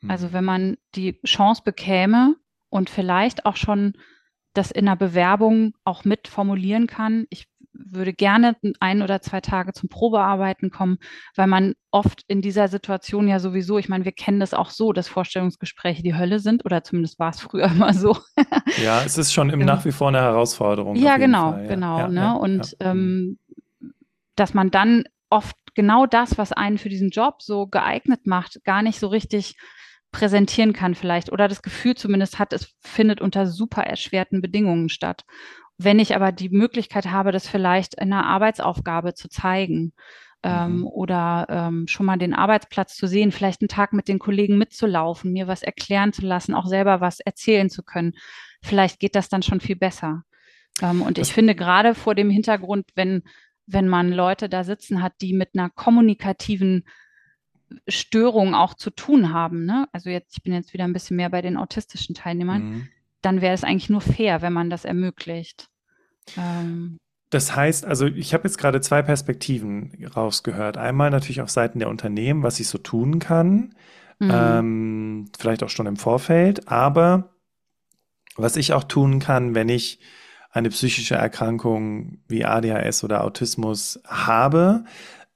mm. also mhm. wenn man die Chance bekäme und vielleicht auch schon das in einer Bewerbung auch mit formulieren kann. Ich würde gerne ein oder zwei Tage zum Probearbeiten kommen, weil man oft in dieser Situation ja sowieso, ich meine, wir kennen das auch so, dass Vorstellungsgespräche die Hölle sind oder zumindest war es früher immer so. ja, es ist schon im, nach wie vor eine Herausforderung. Ja, genau, Fall, ja. genau. Ja, ne? Ja, Und ähm, dass man dann oft genau das, was einen für diesen Job so geeignet macht, gar nicht so richtig präsentieren kann vielleicht oder das Gefühl zumindest hat, es findet unter super erschwerten Bedingungen statt. Wenn ich aber die Möglichkeit habe, das vielleicht in einer Arbeitsaufgabe zu zeigen ähm, mhm. oder ähm, schon mal den Arbeitsplatz zu sehen, vielleicht einen Tag mit den Kollegen mitzulaufen, mir was erklären zu lassen, auch selber was erzählen zu können, vielleicht geht das dann schon viel besser. Ähm, und ich finde gerade vor dem Hintergrund, wenn, wenn man Leute da sitzen hat, die mit einer kommunikativen Störungen auch zu tun haben. Ne? Also jetzt, ich bin jetzt wieder ein bisschen mehr bei den autistischen Teilnehmern. Mhm. Dann wäre es eigentlich nur fair, wenn man das ermöglicht. Ähm, das heißt, also ich habe jetzt gerade zwei Perspektiven rausgehört. Einmal natürlich auf Seiten der Unternehmen, was ich so tun kann, mhm. ähm, vielleicht auch schon im Vorfeld, aber was ich auch tun kann, wenn ich eine psychische Erkrankung wie ADHS oder Autismus habe,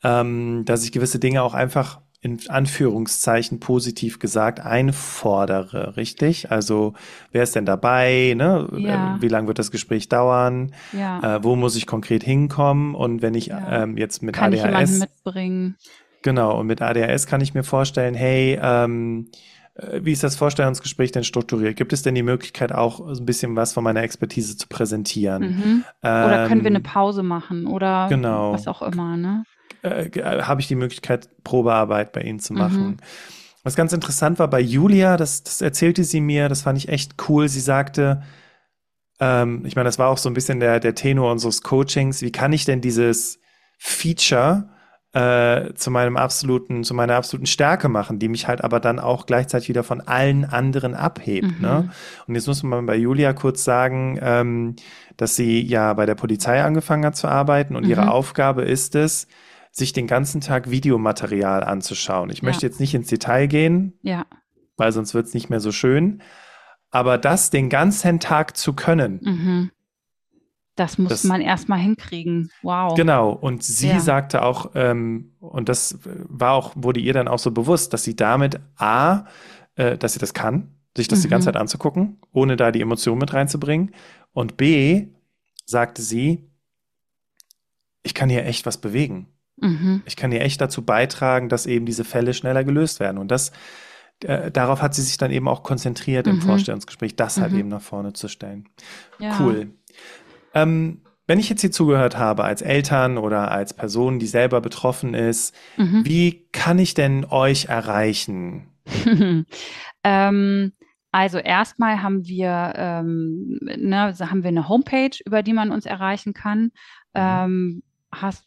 ähm, dass ich gewisse Dinge auch einfach in Anführungszeichen positiv gesagt einfordere, richtig? Also wer ist denn dabei? Ne? Ja. Äh, wie lange wird das Gespräch dauern? Ja. Äh, wo muss ich konkret hinkommen? Und wenn ich ja. ähm, jetzt mit kann ADHS ich mitbringen. Genau, und mit ADHS kann ich mir vorstellen, hey, ähm, äh, wie ist das Vorstellungsgespräch denn strukturiert? Gibt es denn die Möglichkeit, auch ein bisschen was von meiner Expertise zu präsentieren? Mhm. Oder können wir eine ähm, Pause machen oder genau. was auch immer, ne? Äh, äh, habe ich die Möglichkeit, Probearbeit bei Ihnen zu mhm. machen. Mhm. Was ganz interessant war bei Julia, das, das erzählte sie mir, das fand ich echt cool. Sie sagte, ähm, ich meine, das war auch so ein bisschen der, der Tenor unseres Coachings, wie kann ich denn dieses Feature äh, zu meinem absoluten, zu meiner absoluten Stärke machen, die mich halt aber dann auch gleichzeitig wieder von allen anderen abhebt. Ne? Mhm. Ne? Und jetzt muss man bei Julia kurz sagen, ähm, dass sie ja bei der Polizei angefangen hat zu arbeiten und mhm. ihre Aufgabe ist es, sich den ganzen Tag Videomaterial anzuschauen. Ich ja. möchte jetzt nicht ins Detail gehen, ja. weil sonst wird es nicht mehr so schön. Aber das den ganzen Tag zu können, mhm. das muss das, man erstmal hinkriegen. Wow. Genau. Und sie ja. sagte auch, ähm, und das war auch, wurde ihr dann auch so bewusst, dass sie damit A, äh, dass sie das kann, sich das mhm. die ganze mhm. Zeit anzugucken, ohne da die Emotion mit reinzubringen. Und B, sagte sie, ich kann hier echt was bewegen. Mhm. Ich kann hier echt dazu beitragen, dass eben diese Fälle schneller gelöst werden. Und das, äh, darauf hat sie sich dann eben auch konzentriert mhm. im Vorstellungsgespräch, das halt mhm. halt eben nach vorne zu stellen. Ja. Cool. Ähm, wenn ich jetzt hier zugehört habe als Eltern oder als Person, die selber betroffen ist, mhm. wie kann ich denn euch erreichen? ähm, also erstmal haben wir, ähm, ne, haben wir eine Homepage, über die man uns erreichen kann. Mhm. Ähm, hast,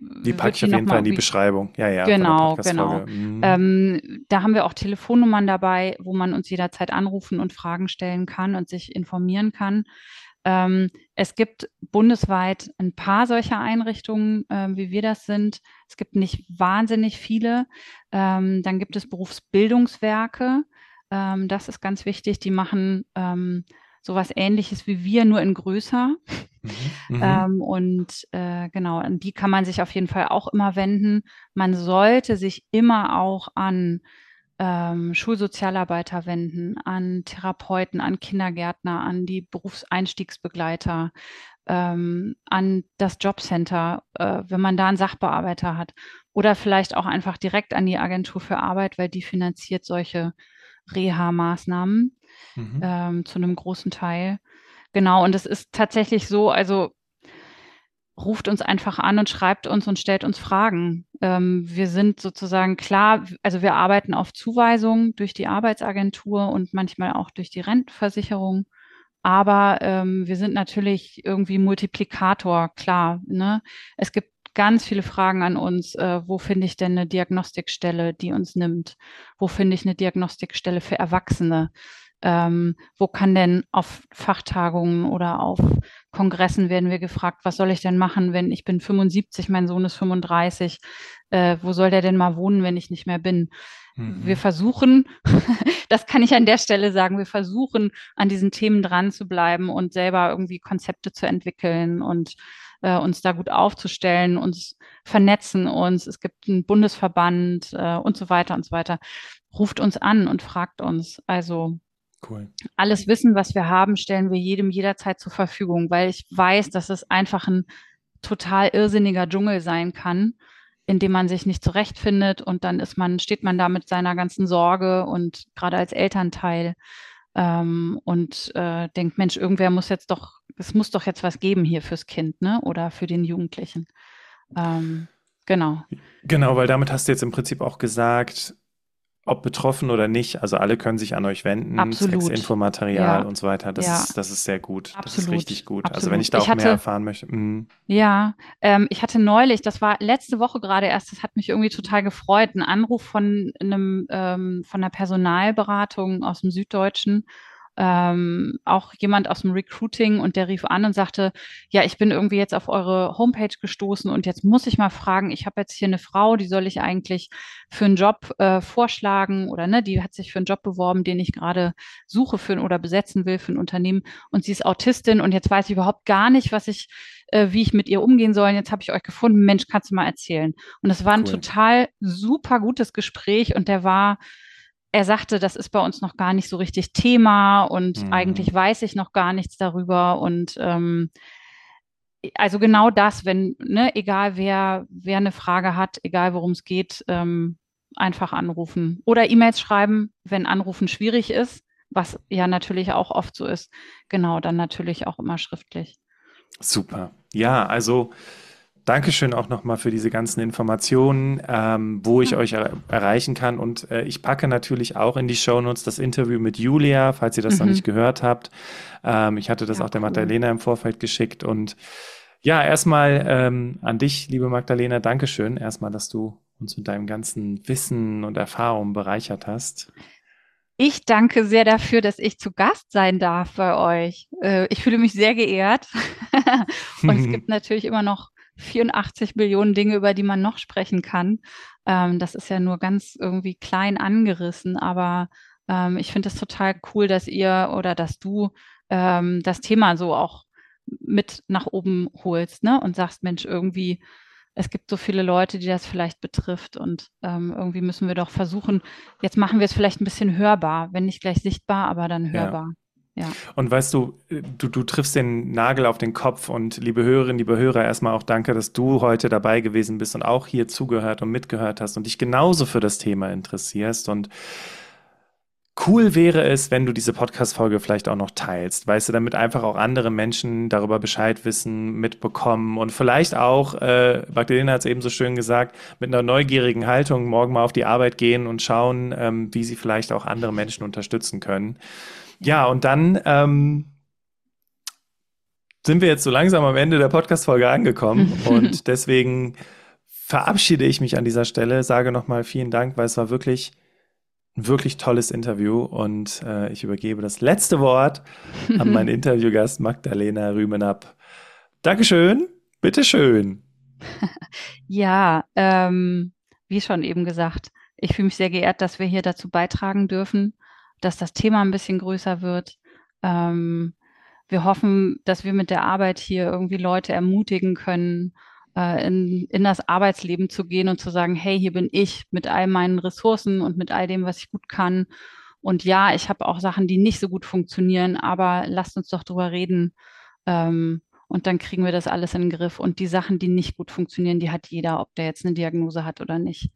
die packe ich auf jeden Fall in die Beschreibung. Ja, ja. Genau, genau. Mhm. Ähm, da haben wir auch Telefonnummern dabei, wo man uns jederzeit anrufen und Fragen stellen kann und sich informieren kann. Ähm, es gibt bundesweit ein paar solcher Einrichtungen, äh, wie wir das sind. Es gibt nicht wahnsinnig viele. Ähm, dann gibt es Berufsbildungswerke. Ähm, das ist ganz wichtig. Die machen ähm, sowas ähnliches wie wir, nur in größer. Mhm. mhm. Ähm, und äh, genau, an die kann man sich auf jeden Fall auch immer wenden. Man sollte sich immer auch an ähm, Schulsozialarbeiter wenden, an Therapeuten, an Kindergärtner, an die Berufseinstiegsbegleiter, ähm, an das Jobcenter, äh, wenn man da einen Sachbearbeiter hat. Oder vielleicht auch einfach direkt an die Agentur für Arbeit, weil die finanziert solche Reha-Maßnahmen mhm. ähm, zu einem großen Teil. Genau, und es ist tatsächlich so, also ruft uns einfach an und schreibt uns und stellt uns Fragen. Ähm, wir sind sozusagen klar, also wir arbeiten auf Zuweisung durch die Arbeitsagentur und manchmal auch durch die Rentenversicherung. Aber ähm, wir sind natürlich irgendwie Multiplikator, klar. Ne? Es gibt ganz viele Fragen an uns. Äh, wo finde ich denn eine Diagnostikstelle, die uns nimmt? Wo finde ich eine Diagnostikstelle für Erwachsene? Ähm, wo kann denn auf Fachtagungen oder auf Kongressen werden wir gefragt, was soll ich denn machen, wenn ich bin 75, mein Sohn ist 35, äh, wo soll der denn mal wohnen, wenn ich nicht mehr bin? Mhm. Wir versuchen, das kann ich an der Stelle sagen, wir versuchen an diesen Themen dran zu bleiben und selber irgendwie Konzepte zu entwickeln und äh, uns da gut aufzustellen, uns vernetzen uns. Es gibt einen Bundesverband äh, und so weiter und so weiter. Ruft uns an und fragt uns. Also Cool. Alles Wissen, was wir haben, stellen wir jedem jederzeit zur Verfügung, weil ich weiß, dass es einfach ein total irrsinniger Dschungel sein kann, in dem man sich nicht zurechtfindet und dann ist man, steht man da mit seiner ganzen Sorge und gerade als Elternteil ähm, und äh, denkt, Mensch, irgendwer muss jetzt doch, es muss doch jetzt was geben hier fürs Kind, ne? Oder für den Jugendlichen. Ähm, genau. Genau, weil damit hast du jetzt im Prinzip auch gesagt, ob betroffen oder nicht, also alle können sich an euch wenden, Absolut. zwecks Infomaterial ja. und so weiter. Das, ja. ist, das ist sehr gut. Absolut. Das ist richtig gut. Absolut. Also wenn ich da auch ich hatte, mehr erfahren möchte. Mh. Ja, ähm, ich hatte neulich, das war letzte Woche gerade erst, das hat mich irgendwie total gefreut, einen Anruf von einem ähm, von einer Personalberatung aus dem Süddeutschen ähm, auch jemand aus dem Recruiting und der rief an und sagte, ja, ich bin irgendwie jetzt auf eure Homepage gestoßen und jetzt muss ich mal fragen, ich habe jetzt hier eine Frau, die soll ich eigentlich für einen Job äh, vorschlagen oder ne, die hat sich für einen Job beworben, den ich gerade suche für oder besetzen will für ein Unternehmen und sie ist Autistin und jetzt weiß ich überhaupt gar nicht, was ich äh, wie ich mit ihr umgehen soll. Jetzt habe ich euch gefunden, Mensch, kannst du mal erzählen? Und es war ein cool. total super gutes Gespräch und der war er sagte, das ist bei uns noch gar nicht so richtig Thema und mhm. eigentlich weiß ich noch gar nichts darüber. Und ähm, also genau das, wenn, ne, egal wer, wer eine Frage hat, egal worum es geht, ähm, einfach anrufen oder E-Mails schreiben, wenn Anrufen schwierig ist, was ja natürlich auch oft so ist. Genau, dann natürlich auch immer schriftlich. Super. Ja, also Dankeschön auch nochmal für diese ganzen Informationen, ähm, wo ich euch er erreichen kann. Und äh, ich packe natürlich auch in die Shownotes das Interview mit Julia, falls ihr das mhm. noch nicht gehört habt. Ähm, ich hatte das ja, auch der cool. Magdalena im Vorfeld geschickt. Und ja, erstmal ähm, an dich, liebe Magdalena, Dankeschön. Erstmal, dass du uns mit deinem ganzen Wissen und Erfahrung bereichert hast. Ich danke sehr dafür, dass ich zu Gast sein darf bei euch. Äh, ich fühle mich sehr geehrt. und es gibt natürlich immer noch 84 Millionen Dinge, über die man noch sprechen kann. Ähm, das ist ja nur ganz irgendwie klein angerissen, aber ähm, ich finde es total cool, dass ihr oder dass du ähm, das Thema so auch mit nach oben holst ne? und sagst, Mensch, irgendwie, es gibt so viele Leute, die das vielleicht betrifft und ähm, irgendwie müssen wir doch versuchen, jetzt machen wir es vielleicht ein bisschen hörbar, wenn nicht gleich sichtbar, aber dann hörbar. Ja. Ja. Und weißt du, du, du triffst den Nagel auf den Kopf und liebe Hörerinnen, liebe Hörer, erstmal auch danke, dass du heute dabei gewesen bist und auch hier zugehört und mitgehört hast und dich genauso für das Thema interessierst und Cool wäre es, wenn du diese Podcast-Folge vielleicht auch noch teilst, weißt du, damit einfach auch andere Menschen darüber Bescheid wissen, mitbekommen und vielleicht auch, äh, Magdalena hat es eben so schön gesagt, mit einer neugierigen Haltung morgen mal auf die Arbeit gehen und schauen, ähm, wie sie vielleicht auch andere Menschen unterstützen können. Ja, und dann ähm, sind wir jetzt so langsam am Ende der Podcast-Folge angekommen und deswegen verabschiede ich mich an dieser Stelle, sage nochmal vielen Dank, weil es war wirklich ein wirklich tolles Interview und äh, ich übergebe das letzte Wort an meinen Interviewgast Magdalena Rümenab. Dankeschön, bitteschön. Ja, ähm, wie schon eben gesagt, ich fühle mich sehr geehrt, dass wir hier dazu beitragen dürfen, dass das Thema ein bisschen größer wird. Ähm, wir hoffen, dass wir mit der Arbeit hier irgendwie Leute ermutigen können, äh, in, in das Arbeitsleben zu gehen und zu sagen, hey, hier bin ich mit all meinen Ressourcen und mit all dem, was ich gut kann. Und ja, ich habe auch Sachen, die nicht so gut funktionieren, aber lasst uns doch drüber reden. Ähm, und dann kriegen wir das alles in den Griff. Und die Sachen, die nicht gut funktionieren, die hat jeder, ob der jetzt eine Diagnose hat oder nicht.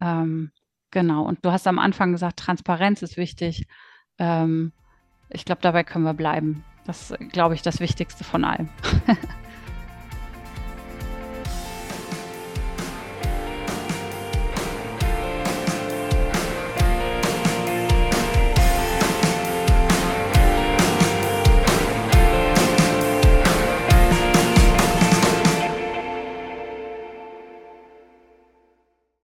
Ähm, genau. Und du hast am Anfang gesagt, Transparenz ist wichtig. Ähm, ich glaube, dabei können wir bleiben. Das ist, glaube ich, das Wichtigste von allem.